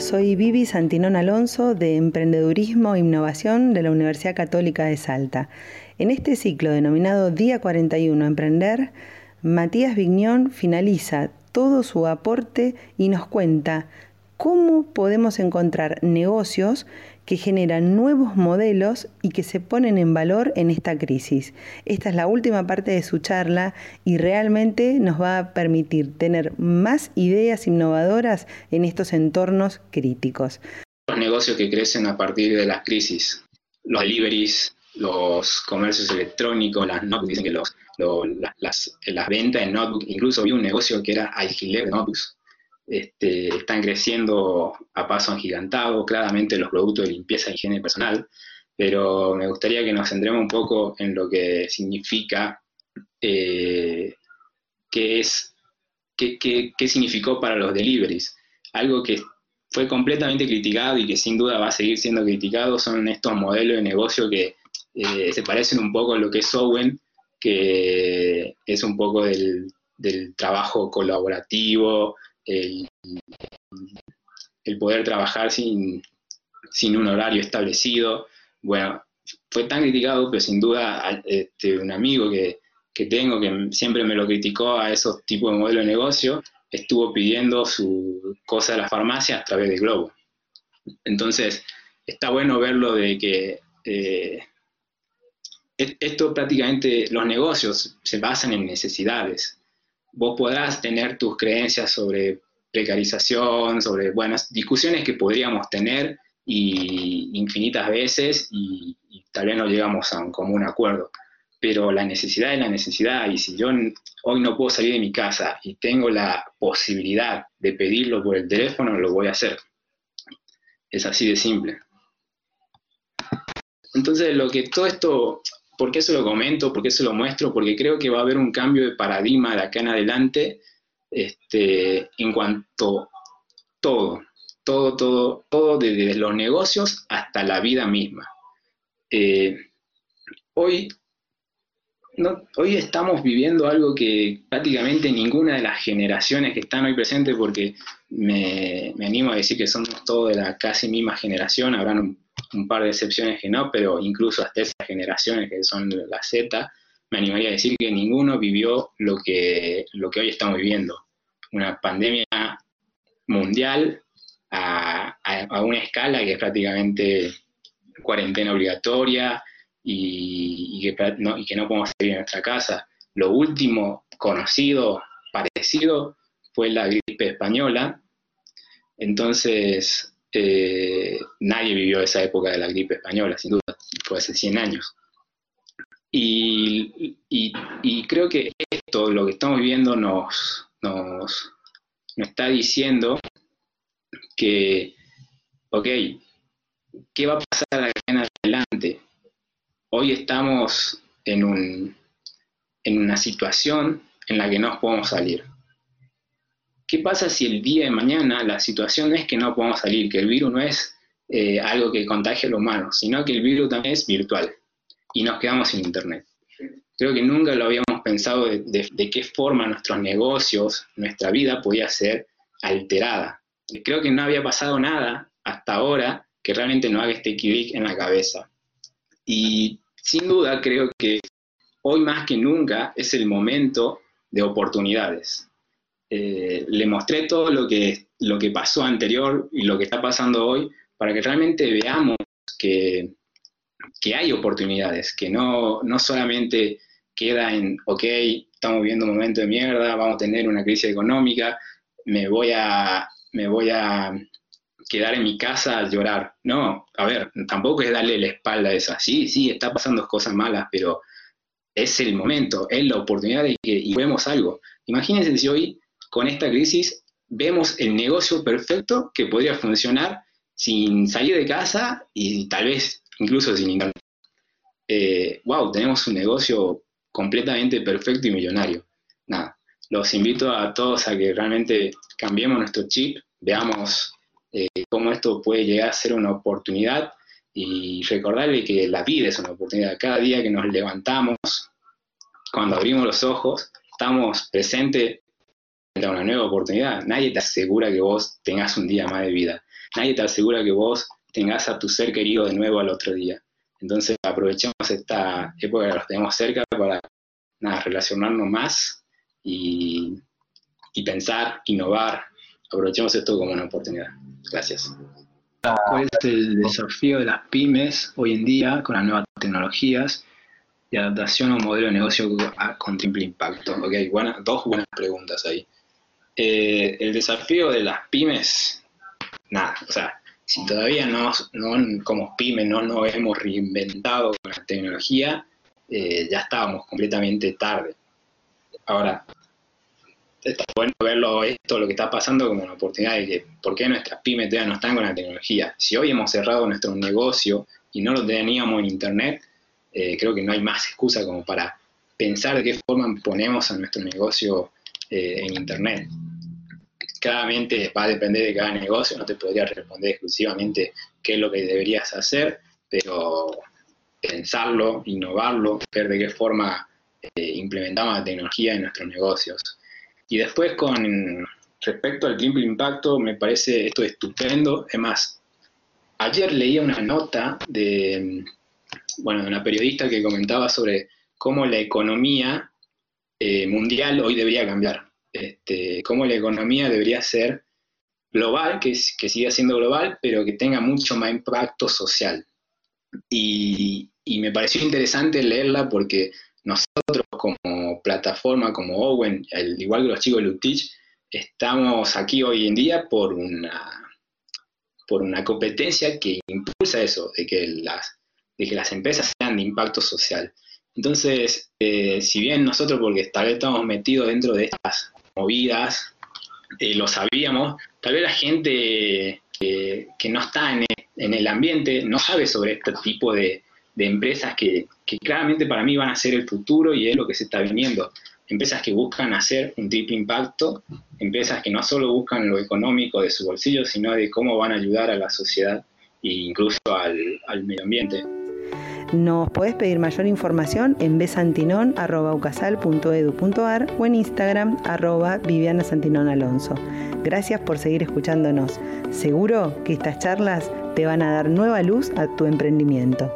Soy Vivi Santinón Alonso de Emprendedurismo e Innovación de la Universidad Católica de Salta. En este ciclo denominado Día 41 Emprender, Matías Vignión finaliza todo su aporte y nos cuenta cómo podemos encontrar negocios que generan nuevos modelos y que se ponen en valor en esta crisis. Esta es la última parte de su charla y realmente nos va a permitir tener más ideas innovadoras en estos entornos críticos. Los negocios que crecen a partir de las crisis, los deliveries, los comercios electrónicos, las notebooks, dicen que los, ventas en notebooks, incluso vi un negocio que era alquiler de notebooks, este, están creciendo a paso agigantado, claramente los productos de limpieza y higiene personal, pero me gustaría que nos centremos un poco en lo que significa, eh, qué es, qué, qué, significó para los deliveries. Algo que fue completamente criticado y que sin duda va a seguir siendo criticado son estos modelos de negocio que eh, se parecen un poco a lo que es Owen, que es un poco del, del trabajo colaborativo, el, poder trabajar sin, un horario establecido. Bueno, fue tan criticado, pero sin duda este, un amigo que, tengo que siempre me lo criticó a esos tipos de modelo de negocio, estuvo pidiendo su cosa de la farmacia a través de Globo. Entonces, está bueno verlo de que eh, esto prácticamente, los negocios se basan en necesidades vos podrás tener tus creencias sobre precarización, sobre buenas discusiones que podríamos tener y infinitas veces y, tal vez no llegamos a un común acuerdo. Pero la necesidad es la necesidad y si yo hoy no puedo salir de mi casa y tengo la posibilidad de pedirlo por el teléfono, lo voy a hacer. Es así de simple. Entonces, lo que todo esto ¿Por qué se lo comento? ¿Por qué se lo muestro? Porque creo que va a haber un cambio de paradigma de acá en adelante este, en cuanto a todo, todo, todo, todo, desde los negocios hasta la vida misma. Eh, hoy, hoy estamos viviendo algo que prácticamente ninguna de las generaciones que están hoy presentes, porque me, me animo a decir que somos todos de la casi misma generación, habrán un un par de excepciones que no, pero incluso hasta esas generaciones que son la Z, me animaría a decir que ninguno vivió lo que, lo que hoy estamos viviendo. Una pandemia mundial a, una escala que es prácticamente cuarentena obligatoria y, que, no, y que no podemos salir de nuestra casa. Lo último conocido, parecido, fue la gripe española. Entonces, eh, nadie vivió esa época de la gripe española, sin duda, fue hace 100 años. Y, creo que esto, lo que estamos viviendo, nos, nos, está diciendo que, ok, ¿qué va a pasar en adelante? Hoy estamos en, un, en una situación en la que no podemos salir. ¿Qué pasa si el día de mañana la situación es que no podemos salir, que el virus no es eh, algo que contagie a los humanos, sino que el virus también es virtual y nos quedamos sin Internet? Creo que nunca lo habíamos pensado de, qué forma nuestros negocios, nuestra vida podía ser alterada. Creo que no había pasado nada hasta ahora que realmente no haga este clic en la cabeza. Y sin duda creo que hoy más que nunca es el momento de oportunidades. Eh, le mostré todo lo que, lo que pasó anterior y lo que está pasando hoy para que realmente veamos que, que hay oportunidades, que no, no solamente queda en, ok, estamos viviendo un momento de mierda, vamos a tener una crisis económica, me voy a, me voy a quedar en mi casa a llorar. No, a ver, tampoco es darle la espalda a eso. Sí, sí, está pasando cosas malas, pero es el momento, es la oportunidad de que y vemos algo. Imagínense si hoy con esta crisis vemos el negocio perfecto que podría funcionar sin salir de casa y tal vez incluso sin internet. wow, eh, tenemos un negocio completamente perfecto y millonario. Nada, los invito a todos a que realmente cambiemos nuestro chip, veamos eh, cómo esto puede llegar a ser una oportunidad y recordarle que la vida es una oportunidad. Cada día que nos levantamos, cuando abrimos los ojos, estamos presentes una nueva oportunidad. Nadie te asegura que vos tengas un día más de vida. nadie te asegura que vos tengas a tu ser querido de nuevo al otro día. Entonces aprovechemos esta época que los tenemos cerca para nada, relacionarnos más y, y pensar, innovar. Aprovechemos esto como una oportunidad. Gracias. ¿Cuál es el desafío de las pymes hoy en día con las nuevas tecnologías y adaptación a un modelo de negocio con triple impacto? Ok, dos buenas preguntas ahí. Eh, el desafío de las pymes, nada, o sea, si todavía no, no como pymes no nos hemos reinventado con la tecnología, eh, ya estábamos completamente tarde. Ahora, está bueno verlo esto, lo que está pasando como una oportunidad de que, ¿por qué nuestras pymes todavía no están con la tecnología? Si hoy hemos cerrado nuestro negocio y no lo teníamos en Internet, eh, creo que no hay más excusa como para pensar de qué forma ponemos a nuestro negocio eh, en Internet. Claramente va a depender de cada negocio, no te podría responder exclusivamente qué es lo que deberías hacer, pero pensarlo, innovarlo, ver de qué forma eh, implementamos la tecnología en nuestros negocios. Y después con respecto al triple impacto, me parece esto estupendo. Es más, ayer leía una nota de, bueno, de una periodista que comentaba sobre cómo la economía eh, mundial hoy debería cambiar. Este, cómo la economía debería ser global, que, que siga siendo global, pero que tenga mucho más impacto social. Y, me pareció interesante leerla porque nosotros como plataforma, como Owen, al igual que los chicos de Lutich, estamos aquí hoy en día por una, por una competencia que impulsa eso, de que las, de que las empresas sean de impacto social. Entonces, eh, si bien nosotros, porque tal vez estamos metidos dentro de estas movidas, eh, lo sabíamos, tal vez la gente que no está en en el ambiente no sabe sobre este tipo de, empresas que, claramente para mí van a ser el futuro y es lo que se está viniendo. Empresas que buscan hacer un triple impacto, empresas que no solo buscan lo económico de su bolsillo, sino de cómo van a ayudar a la sociedad e incluso al medio ambiente. Nos podés pedir mayor información en besantinon.ucasal.edu.ar o en Instagram arroba Viviana Alonso. Gracias por seguir escuchándonos. Seguro que estas charlas te van a dar nueva luz a tu emprendimiento.